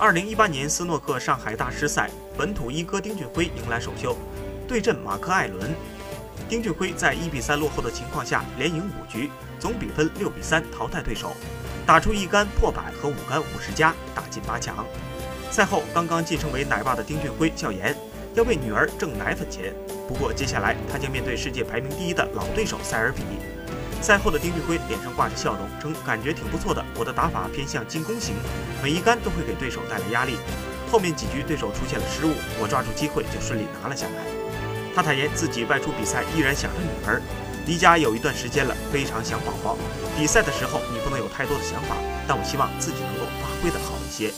二零一八年斯诺克上海大师赛，本土一哥丁俊晖迎来首秀，对阵马克·艾伦。丁俊晖在一比三落后的情况下，连赢五局，总比分六比三淘汰对手，打出一杆破百和五杆五十加，打进八强。赛后，刚刚晋升为奶爸的丁俊晖笑言要为女儿挣奶粉钱。不过，接下来他将面对世界排名第一的老对手塞尔比。赛后的丁俊晖脸上挂着笑容，称感觉挺不错的。我的打法偏向进攻型，每一杆都会给对手带来压力。后面几局对手出现了失误，我抓住机会就顺利拿了下来。他坦言自己外出比赛依然想着女儿，离家有一段时间了，非常想宝宝。比赛的时候你不能有太多的想法，但我希望自己能够发挥的好一些。